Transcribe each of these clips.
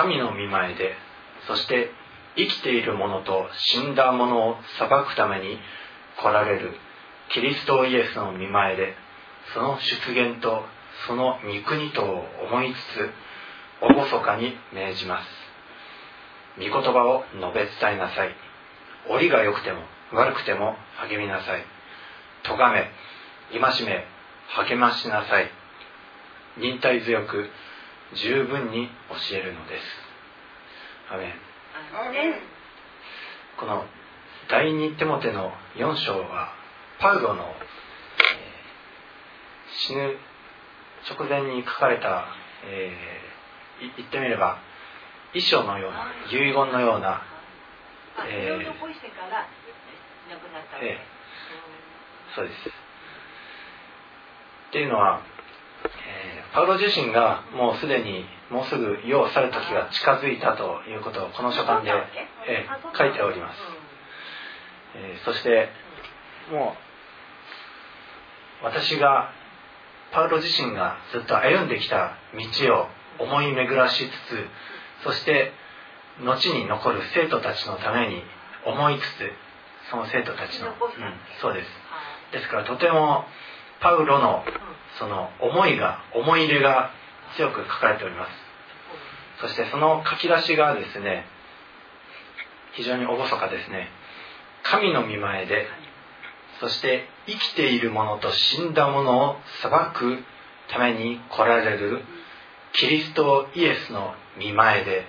神の御前でそして生きている者と死んだ者を裁くために来られるキリストイエスの御前でその出現とその御国とを思いつつ厳かに命じます。御言葉を述べ伝えなさい。折が良くても悪くても励みなさい。咎め戒め励ましなさい。忍耐強く十分に教えるのです。アメン。この第二手モテの4章はパウロの、えー、死ぬ直前に書かれた、えー、言ってみれば遺書のような遺言のような、えー、えー、そうです。っていうのは、えー、パウロ自身がもうすでにもうすぐ世を去る時が近づいたということをこの書簡で、えー、書いております、えー、そしてもう私がパウロ自身がずっと歩んできた道を思い巡らしつつそして後に残る生徒たちのために思いつつその生徒たちの、うん、そうです。ですからとてもパウロのその思いが思い入れが強く書かれております。そしてその書き出しがですね非常に厳かですね。神の御前でそして生きている者と死んだ者を裁くために来られるキリストイエスの御前で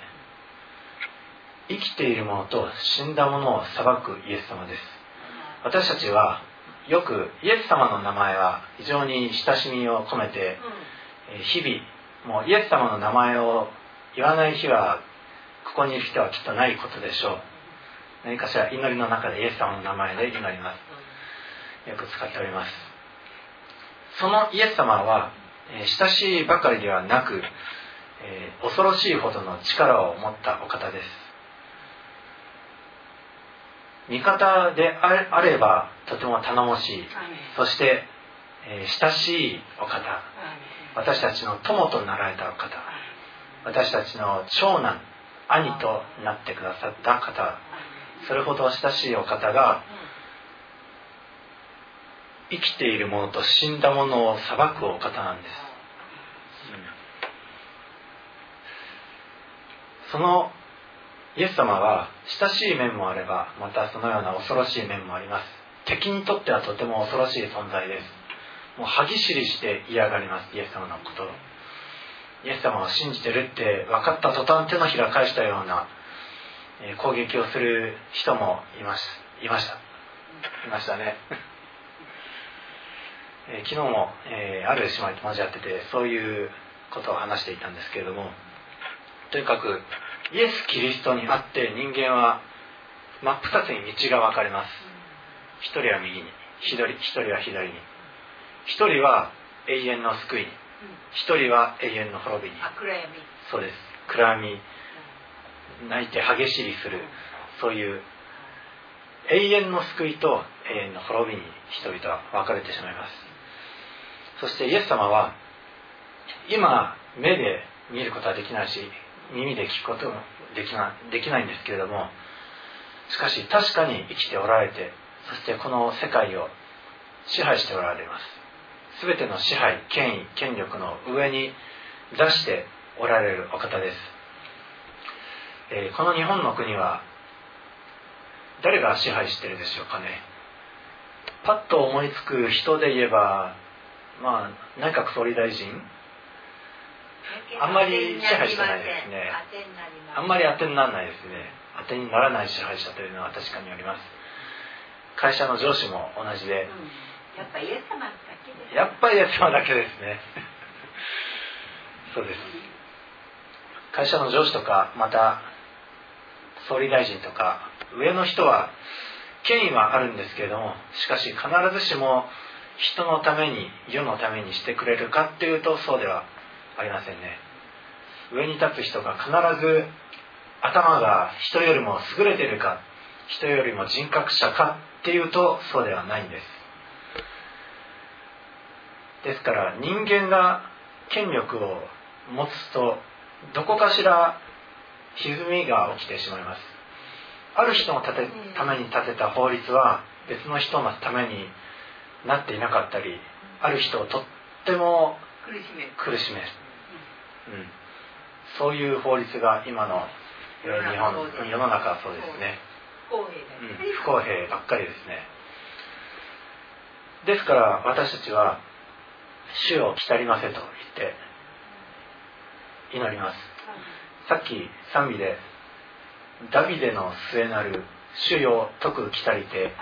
生きている者と死んだ者を裁くイエス様です。私たちはよくイエス様の名前は非常に親しみを込めて、日々もうイエス様の名前を言わない日はここにいる人はきっとないことでしょう。何かしら祈りの中でイエス様の名前で祈ります。よく使っております。そのイエス様は、え親しいばかりではなく、え恐ろしいほどの力を持ったお方です味方であればとても頼もしい。そして、えー、親しいお方。私たちの友となられたお方。私たちの長男兄となってくださった方。それほど親しいお方が生きている者と死んだ者を裁くお方なんです、そのイエス様は親しい面もあればまたそのような恐ろしい面もあります。敵にとってはとても恐ろしい存在です。もう歯ぎしりして嫌がります。イエス様のことを。イエス様を信じてるって分かった途端手のひら返したような攻撃をする人もいましたいました。いましたね。昨日も、え、ある姉妹と交わっててそういうことを話していたんですけれどもとにかくイエス・キリストにあって人間は真っ二つに道が分かれます。一人は右に一人一人は左に。一人は永遠の救いに。一人は永遠の滅びに。そうです。暗闇。泣いて激しりする。そういう永遠の救いと永遠の滅びに人々は分かれてしまいます。そしてイエス様は今目で見ることはできないし耳で聞くこともできなできないんですけれどもしかし確かに生きておられてそしてこの世界を支配しておられます。全ての支配権威権力の上に座しておられるお方です、えー、この日本の国は誰が支配してるでしょうかね。パッと思いつく人で言えばまあ内閣総理大臣あんまり支配してないですね。あんまり当てにならないですね当てにならない支配者というのは確かにあります。会社の上司も同じで、やっぱイエス様だけです。やっぱりイエス様だけですね。そうです。会社の上司とかまた総理大臣とか上の人は権威はあるんですけれどもしかし必ずしも人のために世のためにしてくれるかっていうとそうではありませんね。上に立つ人が必ず頭が人よりも優れているか人よりも人格者かっていうとそうではないんです。ですから人間が権力を持つとどこかしら歪みが起きてしまいます。ある人のために立てた法律は別の人のためになっていなかったりある人をとっても苦しめそういう法律が今のえー日本うん。世の中はそうですね、不公平ばっかりですね。ですから私たちは「主を来たりませ」と言って祈ります。さっき賛美で「ダビデの末なる主よ徳来たりて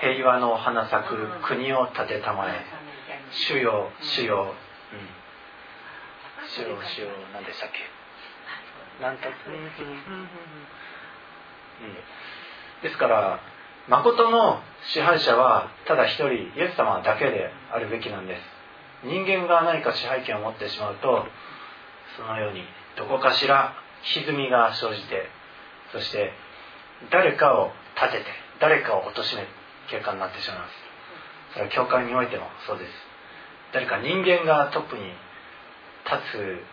平和の花咲く国を建てたまえ。主よ主よ」うん「主よ主よ」何でしたっけ？なんと？うん。うん。ですから誠の支配者はただ一人イエス様だけであるべきなんです。人間が何か支配権を持ってしまうとそのようにどこかしら歪みが生じてそして誰かを立てて誰かを貶める結果になってしまいます。それは教会においてもそうです。誰か人間がトップに立つ。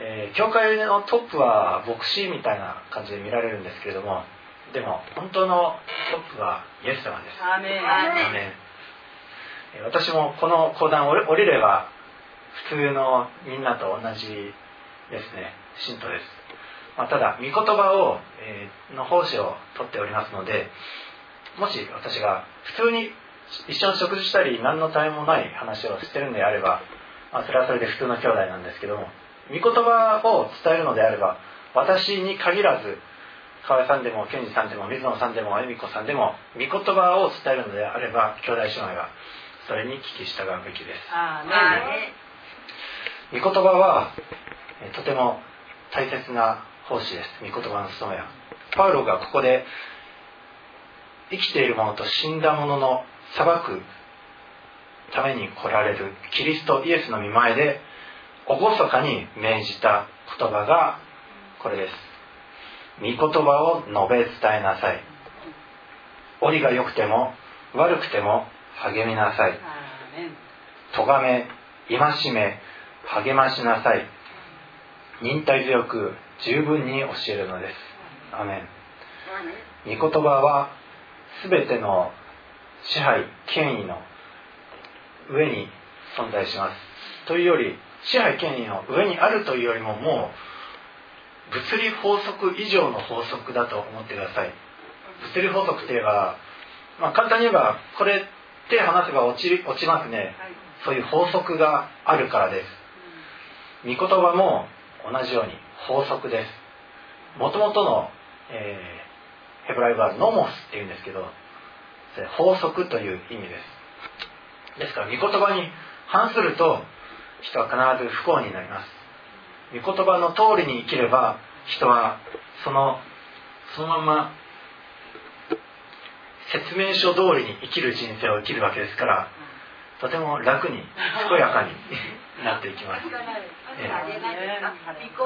えー教会のトップは牧師みたいな感じで見られるんですけれどもでも本当のトップはイエス様です。アメン。私もこの講談を降りれば普通のみんなと同じですね。信徒です、まあ、ただ御言葉を、えーの奉仕を取っておりますのでもし私が普通に一緒に食事したり何のためもない話をしてるんであれば、まあ、それはそれで普通の兄弟なんですけども御言葉を伝えるのであれば私に限らず河合さんでも健二さんでも水野さんでも恵美子さんでも御言葉を伝えるのであれば兄弟姉妹がそれに聞き従うべきです。御言葉はえーとても大切な奉仕です。御言葉の務めは。パウロがここで生きている者と死んだ者の裁くために来られるキリストイエスの御前で厳かに命じた言葉がこれです。御言葉を述べ伝えなさい。折が良くても悪くても励みなさい。咎め戒め励ましなさい。忍耐強く十分に教えるのです。アメン。御言葉は全ての支配権威の上に存在します。というより支配権威の上にあるというよりももう物理法則以上の法則だと思ってください。物理法則って言えば、まあ、簡単に言えばこれ手離せば落ち落ちますね。そういう法則があるからです。御言葉も同じように法則です。もともとの、えーヘブライ語はノモスっていうんですけど法則という意味ですですから御言葉に反すると人は必ず不幸になります。御言葉の通りに生きれば人はそのそのまま説明書通りに生きる人生を生きるわけですからとても楽に健やかに なっていきます。御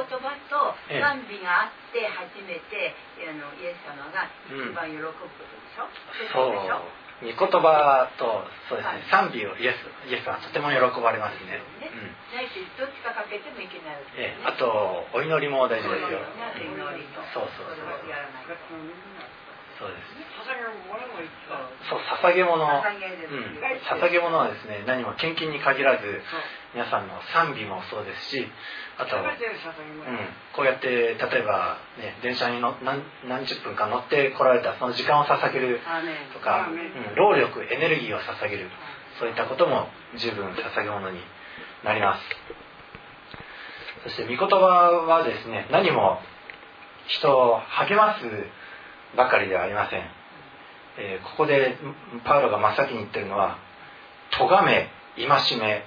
言葉と賛美があって初めてあのイエス様が一番喜ぶことでしょ、そう。でしょ？御言葉とそうですね賛美をイエスイエスはとても喜ばれますね、ね。うん。ないしどっちかかけてもいけないあとお祈りも大事ですよ、ね。祈りと。そうそうそうそうです。そう捧げ物。捧げるうん、捧げ物はですね何も献金に限らず皆さんの賛美もそうですしあと、うん、こうやって例えば、ね、電車にの何何十分か乗って来られたその時間を捧げるとか、労力エネルギーを捧げる。そういったことも十分捧げ物になります。そして御言葉はですね何も人を励ますばかりではありません、えーここでパウロが真っ先に言ってるのは「咎め戒め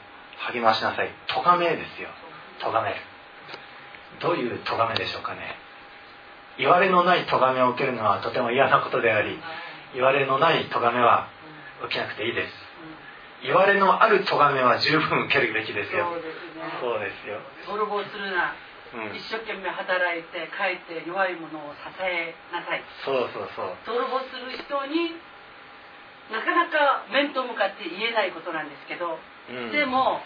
励ましなさい」「咎め」ですよ。咎める。どういう咎めでしょうかね。言われのない咎めを受けるのはとても嫌なことであり言われのない咎めは受けなくていいです。言われのある咎めは十分受けるべきですよ。そうですね。そうですよ、泥棒するなうん。一、生懸命働いて帰って弱い者を支えなさい。そうそうそう。泥棒する人になかなか面と向かって言えないことなんですけど、うん。でも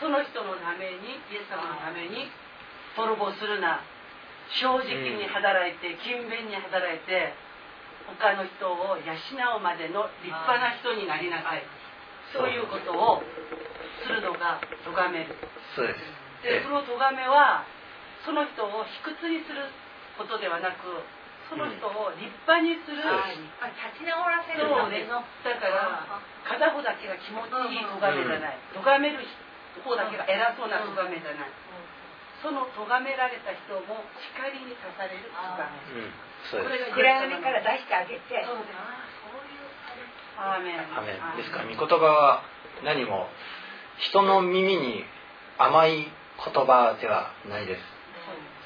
その人のためにイエス様のために泥棒するな正直に働いて勤勉に働いて他の人を養うまでの立派な人になりなさい。そういうことをするのが咎めるそうですでその咎めはその人を卑屈にすることではなくその人を立派にする、立ち直らせるそうですだから片方だけが気持ちいい咎めじゃない。咎める方だけが偉そうな咎めじゃない。その咎められた人も叱りに刺される咎め、うん、そうです。暗闇から出してあげて。そうです。アーメン。アメン。ですから御言葉は何も人の耳に甘い言葉ではないです。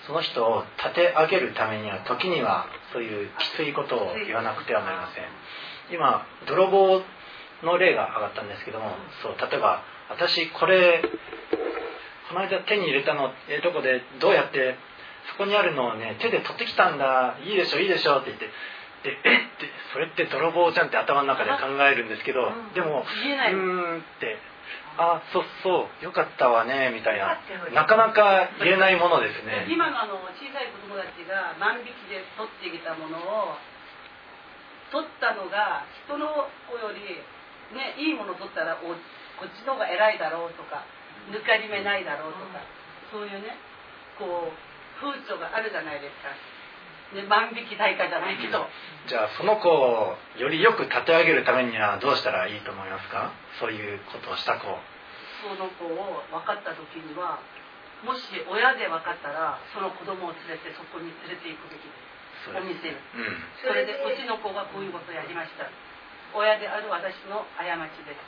その人を立て上げるためには時にはそういうきついことを言わなくてはなりません。今泥棒の例が上がったんですけどもそう例えば私これこの間手に入れたのえどこでどうやってそこにあるのをね手で取ってきたんだ。いいでしょいいでしょって言ってでえっ？てそれって泥棒じゃんって頭の中で考えるんですけどでもうーんってあそうそうよかったわねみたいな。なかなか言えないものですね。今のあの小さい子供たちが万引きで取ってきたものを取ったのが人の子より、ね、いいもの取ったらおこっちの方が偉いだろうとか抜かり目ないだろうとか、そういうねこう風潮があるじゃないですか、ね、万引き大会じゃないけど、じゃあその子をよりよく立て上げるためにはどうしたらいいと思いますか？そういうことをした子その子を分かった時にはもし親で分かったらその子供を連れてそこに連れて行くべきです。お店にうん。それでうちの子がこういうことをやりました。親である私の過ちです。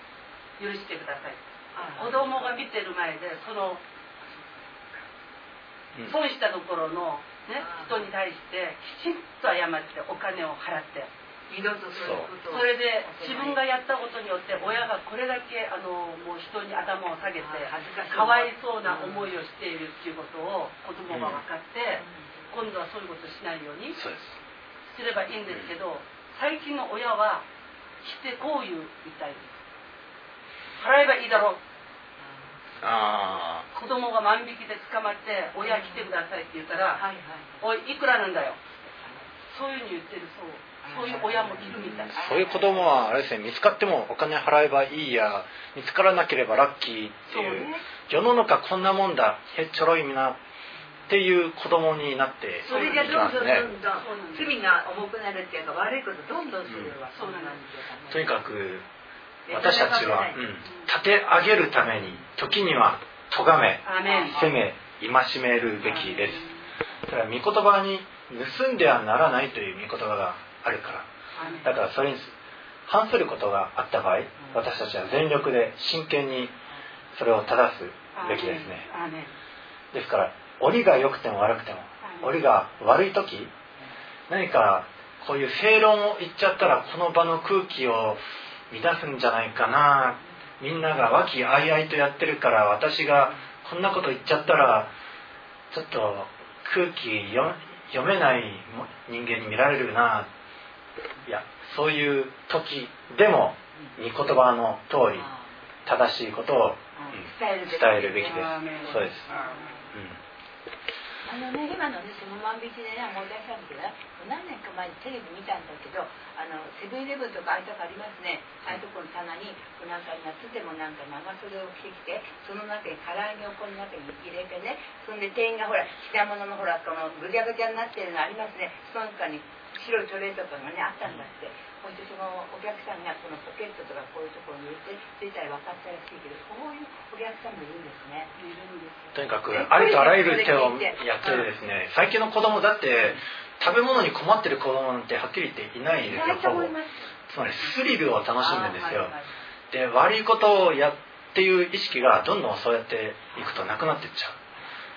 許してください。子供が見てる前でそのうん。損したところの、ね、人に対してきちんと謝ってお金を払って。二度とそういうことをそれで自分がやったことによって親がこれだけあのもう人に頭を下げて恥ずかしい。かわいそうな思いをしているっていうことを子供が分かって、今度はそういうことしないようにす。すればいいんですけど最近の親は来てこう言うみたいです。払えばいいだろうあ子供が万引きで捕まって親来てくださいって言ったらはいはい「おいいくらなんだよ」そういうふうに言ってる。そうそういう親もいるみたい。あそういう子供はあれですね見つかってもお金払えばいいや見つからなければラッキーっていう。ね。世の中こんなもんだ。へっちょろいなっていう子供になってそれがいきどんどんどんどん罪が重くなるっていうか悪いことどんどんするわ、そうなんとにかくで私たちは、うん、立て上げるために時には咎め責め戒めるべきです。だから御言葉に盗んではならないという御言葉があるから。だからそれに反することがあった場合私たちは全力で真剣にそれを正すべきですね。ですから折が良くても悪くても折が悪い時何かこういう正論を言っちゃったらこの場の空気を乱すんじゃないかな。みんなが和気あいあいとやってるから私がこんなこと言っちゃったらちょっと空気よ読めない人間に見られるな。いやそういう時でも御言葉の通り正しいことを、うん伝えるべきです。そうです、アうんあのね今のねその万引きでね思い出したんだけど何年か前にテレビ見たんだけどあのセブンイレブンとかああいうとこありますね。ああいうとこの棚になんか夏でもなんか長袖を着てきてその中に唐揚げをこの中に入れてねそんで店員がほら品物のほらこのぐちゃぐちゃになってるのありますね。その中に白いトレーとかがねあったんだって。そしてそのお客さんがこのポケットとかこういうところに入れて出たら分かったらしいけどそういうお客さんもいるんですね。いるんです。とにかくありとあらゆる手をやってですね最近の子供だって食べ物に困ってる子供なんてはっきり言っていないですよほぼつまりスリルを楽しんでるんですよで悪いことをやっていう意識がどんどんそうやっていくとなくなっていっちゃう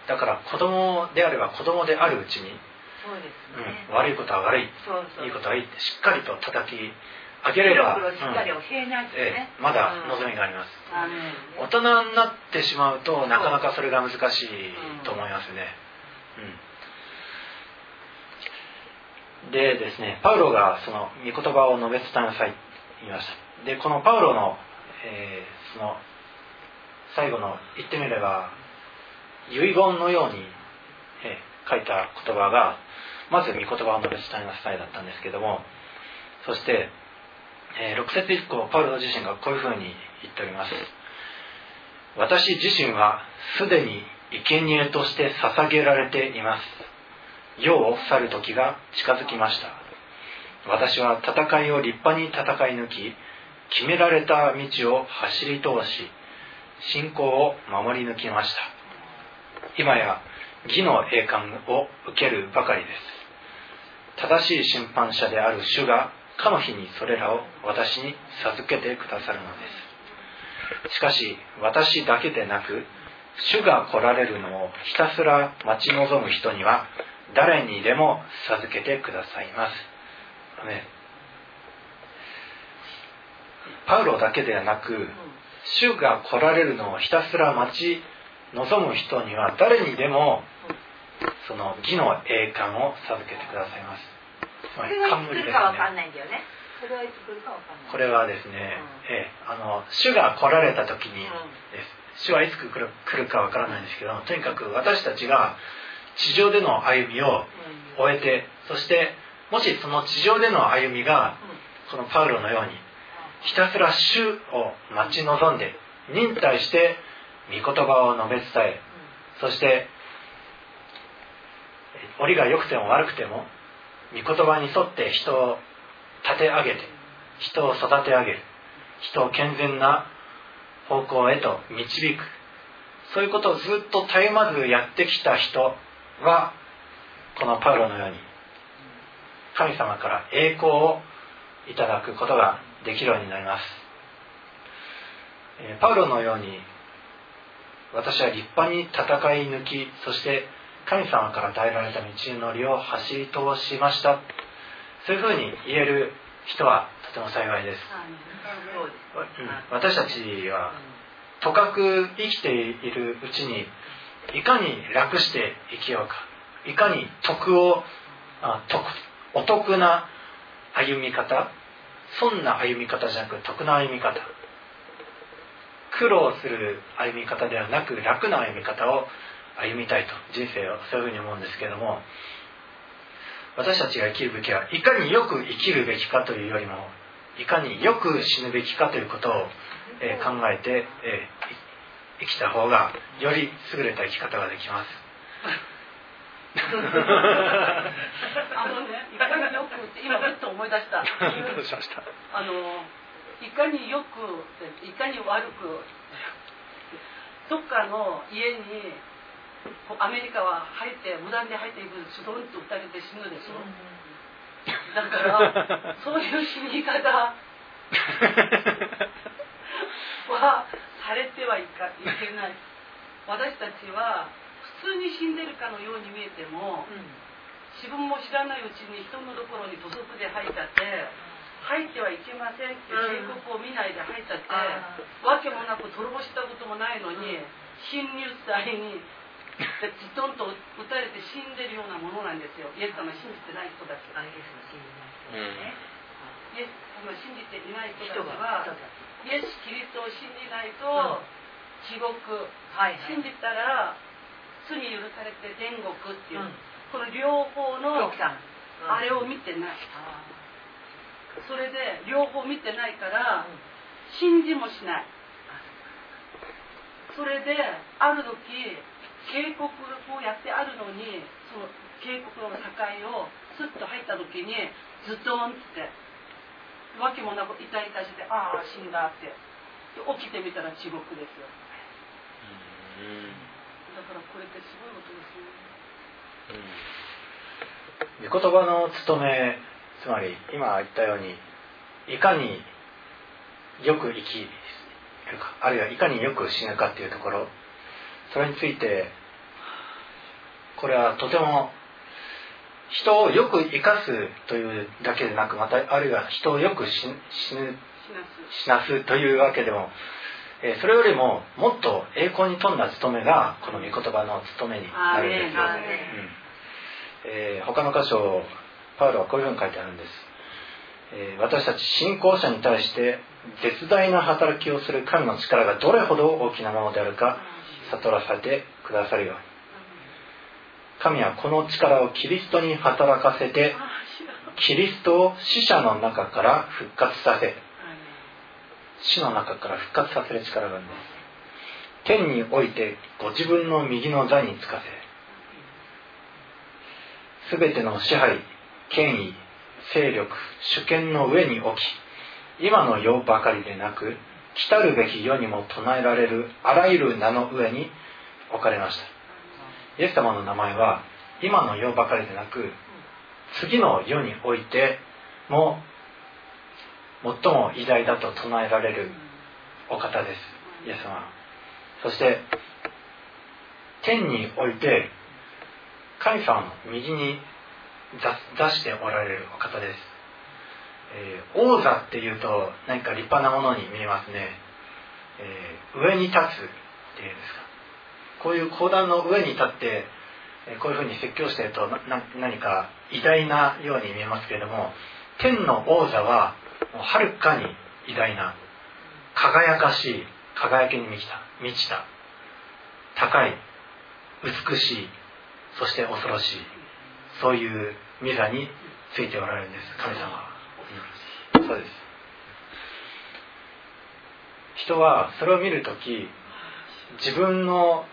だから子供であれば子供であるうちに、そうですうん。ね、悪いことは悪い。いいことはいいってしっかりと叩き上げれば、うん。教えまだ望みがあります、大人になってしまうとなかなかそれが難しいと思いますね、うん、でですねパウロがその御言葉を述べ伝えなさいと言いましたでこのパウロの,、えーその最後の言ってみれば遺言のようにえー、書いた言葉がまず御言葉を述べ伝えなさいだったんですけどもそして、えー、6節以降パウロ自身がこういうふうに言っております。私自身はすでに生贄として捧げられています。世を去る時が近づきました。私は戦いを立派に戦い抜き決められた道を走り通し信仰を守り抜きました。今や義の栄冠を受けるばかりです。正しい審判者である主がかの日にそれらを私に授けてくださるのです。しかし私だけでなく主が来られるのをひたすら待ち望む人には誰にでも授けてくださいます。パウロだけではなく主が来られるのをひたすら待ち望む人には誰にでもその義の栄冠を授けてくださいます。つまり冠ですね。これはですね、うん、えあの主が来られた時にです、主はいつ来る来るかわからないんですけどとにかく私たちが地上での歩みを終えてそしてもしその地上での歩みがこのパウロのようにひたすら主を待ち望んで忍耐して御言葉を述べ伝えそして折が良くても悪くても御言葉に沿って人を立て上げて人を育て上げる人を健全な方向へと導くそういうことをずっと絶えまずやってきた人はこのパウロのように神様から栄光をいただくことができるようになります。パウロのように私は立派に戦い抜きそして神様から与えられた道のりを走り通しました。そういうふうに言える人はとても幸いです、私たちはとかく生きているうちにいかに楽して生きようか。いかに得をあ得お得な歩み方。損な歩み方じゃなく得な歩み方。苦労する歩み方ではなく楽な歩み方を歩みたいと人生をそういうふうに思うんですけれども私たちが生きるべきはいかによく生きるべきかというよりもいかによく死ぬべきかということを、え考えて、え生きた方がより優れた生き方ができます。あのね、いかによくって今ふっと思い出した。どうしました？あのいかによくいかに悪くどっかの家にアメリカは入って無断で入っていくスドンと打たれて死ぬでしょ、うん、だからそういう死に方。はされてはいかいけない。私たちは普通に死んでるかのように見えても、うん、自分も知らないうちに人のところに土足で入っちゃって入ってはいけませんって警告を見ないで入っちゃって、わけもなく泥棒したこともないのに、侵入罪にでズドンと撃たれて死んでるようなものなんですよ。イエス様信じてない人たちイエス様信じない人ね、イエス様信じていない人たちはイエス・キリストを信じないと、地獄、はい信じたら罪許されて天国っていう、この両方のあれを見てない、それで両方見てないから、信じもしない。それである時警告をやってあるのにその警告の境をスッと入った時にズドンってわけもなく痛々してああ死んだって起きてみたら地獄ですよ。だからこれってすごいことですね、御言葉の務めつまり今言ったようにいかによく生きるかあるいはいかによく死ぬかっていうところそれについてこれはとても人をよく生かすというだけでなくまたあるいは人をよく死ぬ死なすというわけでも、えそれよりももっと栄光に富んだ務めがこの御言葉の務めになるんですよ、うん。えー、他の箇所パウロはこういうふうに書いてあるんです、えー、私たち信仰者に対して絶大な働きをする神の力がどれほど大きなものであるか悟らせてくださるように。神はこの力をキリストに働かせてキリストを死者の中から復活させ死の中から復活させる力があるんです。天においてご自分の右の座につかせ全ての支配権威勢力主権の上に置き今の世ばかりでなく来たるべき世にも唱えられるあらゆる名の上に置かれました。イエス様の名前は今の世ばかりでなく次の世においても最も偉大だと唱えられるお方です。イエス様そして天において神様の右に座しておられるお方です、えー、王座っていうと何か立派なものに見えますね、えー、上に立つっていうんですか。こういう講談の上に立ってこういうふうに説教してると何か偉大なように見えますけれども天の王座ははるかに偉大な輝かしい輝きに満ちた満ちた高い美しいそして恐ろしいそういう御座についておられるんです神様は、そうです。人はそれを見る時自分の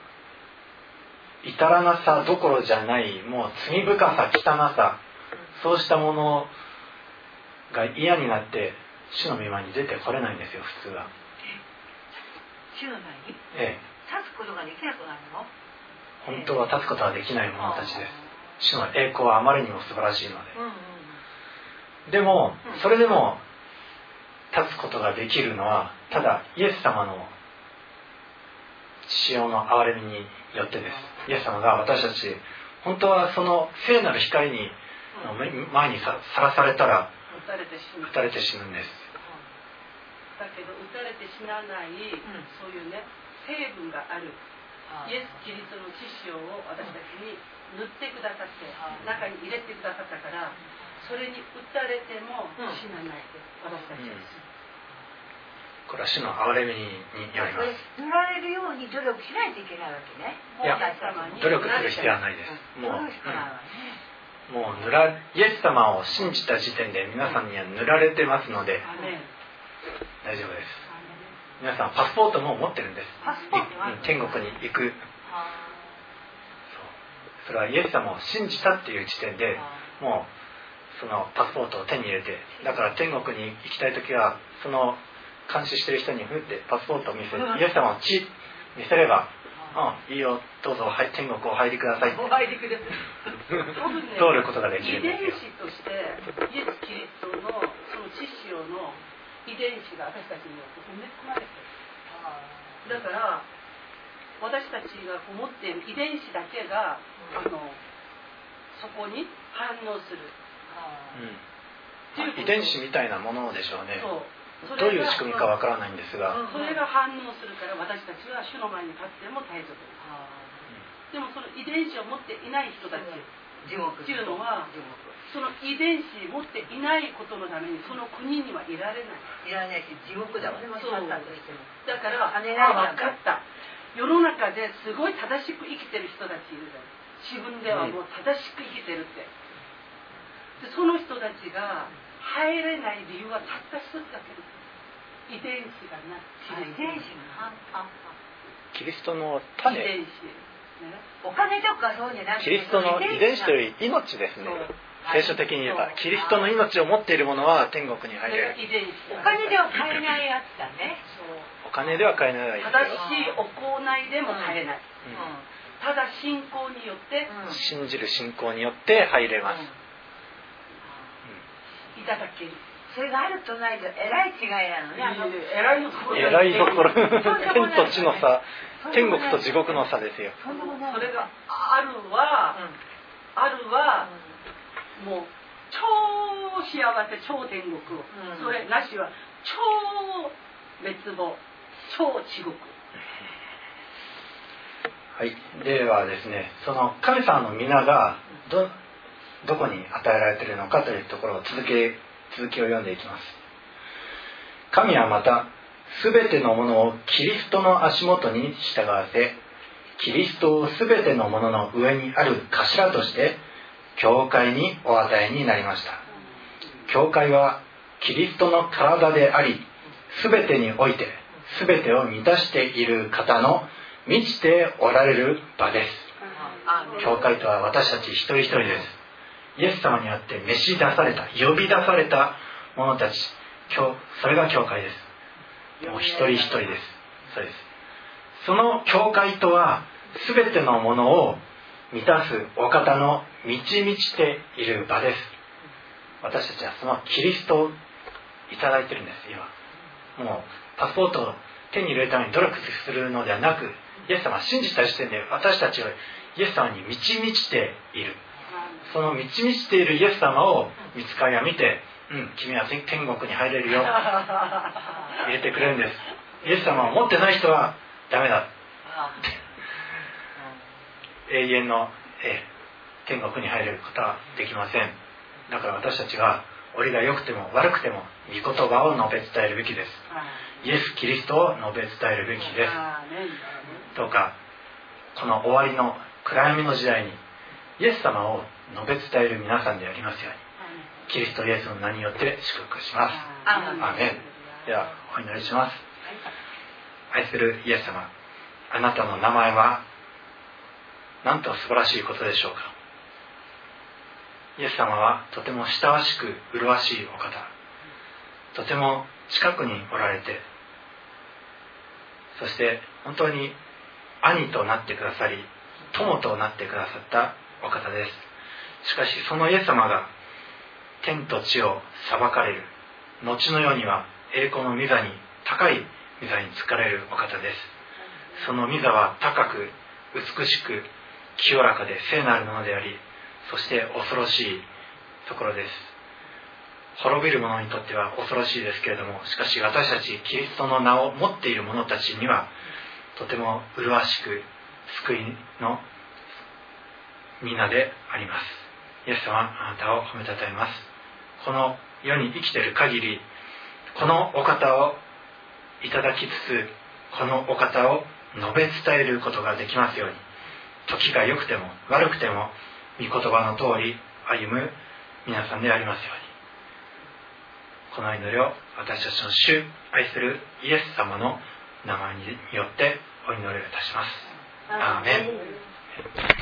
至らなさどころじゃないもう罪深さ汚さそうしたものが嫌になって主の御前に出てこれないんですよ普通は。主の前に？ええ。立つことができなくなるの？本当は立つことはできない者たちです。主の栄光はあまりにも素晴らしいので、うんうんでもそれでも立つことができるのはただイエス様の父親の憐れみによってです。イエス様が私たち本当はその聖なる光に前にさらされたら撃たれて死ぬ。んです。だけど撃たれて死なない、そういうね成分があるイエス・キリストの知識を私たちに塗ってくださって中に入れてくださったからそれに打たれても死なないで私たちは、これは主の憐れみによります。塗られるように努力しないといけないわけね。いや努力する必要はないです。もう、うん。もう塗らイエス様を信じた時点で皆さんには塗られてますので大丈夫です。皆さんパスポートも持ってるんです。天国に行く。それはイエス様を信じたっていう時点でもうそのパスポートを手に入れてだから天国に行きたい時はその監視してる人にふってパスポートを見せイエス様を血見せればうん、いいよどうぞ、はい、天国お入りくださいお入りください。通ることができるん遺伝子としてイエス・キリストのその知識の遺伝子が私たちによって埋め込まれてる。だから私たちが持っている遺伝子だけが、あのそこに反応する、うん、遺伝子みたいなものでしょうね。そう。どういう仕組みかわからないんですが、それが反応するから私たちは主の前に立っても大丈夫。でもその遺伝子を持っていない人たち。っていうのはその遺伝子持っていないことのためにその国にはいられない。いられないし地獄だわそう。だからあ分かった。世の中ですごい正しく生きてる人たちいるじゃん。自分ではもう正しく生きてるってでその人たちが入れない理由はたった一つだけです遺伝子がな遺伝子がキリストの種。遺伝子、ね、お金とかそうじゃなくてキリストの遺伝子という命ですね。聖書的に言えば。キリストの命を持っている者は天国に入れる。お金では買えないやつだね。お金では買えない正しい行いでも買えない、うん。うん、ただ信仰によって、うん、信じる信仰によって入れます、いただけるそれがあるとないとえらい違いなのねえらいところ。えらいところ。天と地の差天国と地獄の差ですよ。それがあるは、あるは、もう超幸せ超天国、それなしは超滅亡超地獄。はい。ではですねその神様の皆がどどこに与えられているのかというところを続け続きを読んでいきます。神はまた全てのものをキリストの足元に従わせキリストを全てのものの上にある頭として教会にお与えになりました。教会はキリストの体であり全てにおいて全てを満たしている方の満ちておられる場です。教会とは私たち一人一人ですイエス様にあって召し出された呼び出された者たち。今日それが教会です。もう一人一人です。そうです。その教会とは全てのものを満たすお方の満ち満ちている場です。私たちはそのキリストをいただいてるんです今。もうパスポートを手に入れるために努力するのではなくイエス様を信じた時点で私たちはイエス様に満ち満ちている。その満ち満ちているイエス様を見つかりは見てうん君は天国に入れるよ。入れてくれるんです。イエス様を持ってない人はダメだ。永遠の、え天国に入れることはできません。だから私たちは俺が良くても悪くても御言葉を述べ伝えるべきです。イエス・キリストを述べ伝えるべきです。どうかこの終わりの暗闇の時代にイエス様を述べ伝える皆さんでありますようにキリストイエスの名によって祝福します。アーメン。ではお祈りします。愛するイエス様あなたの名前はなんと素晴らしいことでしょうか。イエス様はとても親しく麗しいお方。とても近くにおられてそして本当に兄となってくださり友となってくださったお方ですしかしそのイエス様が天と地を裁かれる。後の世には栄光の御座に高い御座につかれるお方です。その御座は高く美しく清らかで聖なるものでありそして恐ろしいところです。滅びる者にとっては恐ろしいですけれどもしかし私たちキリストの名を持っている者たちにはとても麗しく救いの皆であります。イエス様あなたを褒めたたえますこの世に生きている限りこのお方をいただきつつこのお方を述べ伝えることができますように時が良くても悪くても御言葉の通り歩む皆さんでありますようにこの祈りを私たちの主愛するイエス様の名前によってお祈りをいたします。アーメン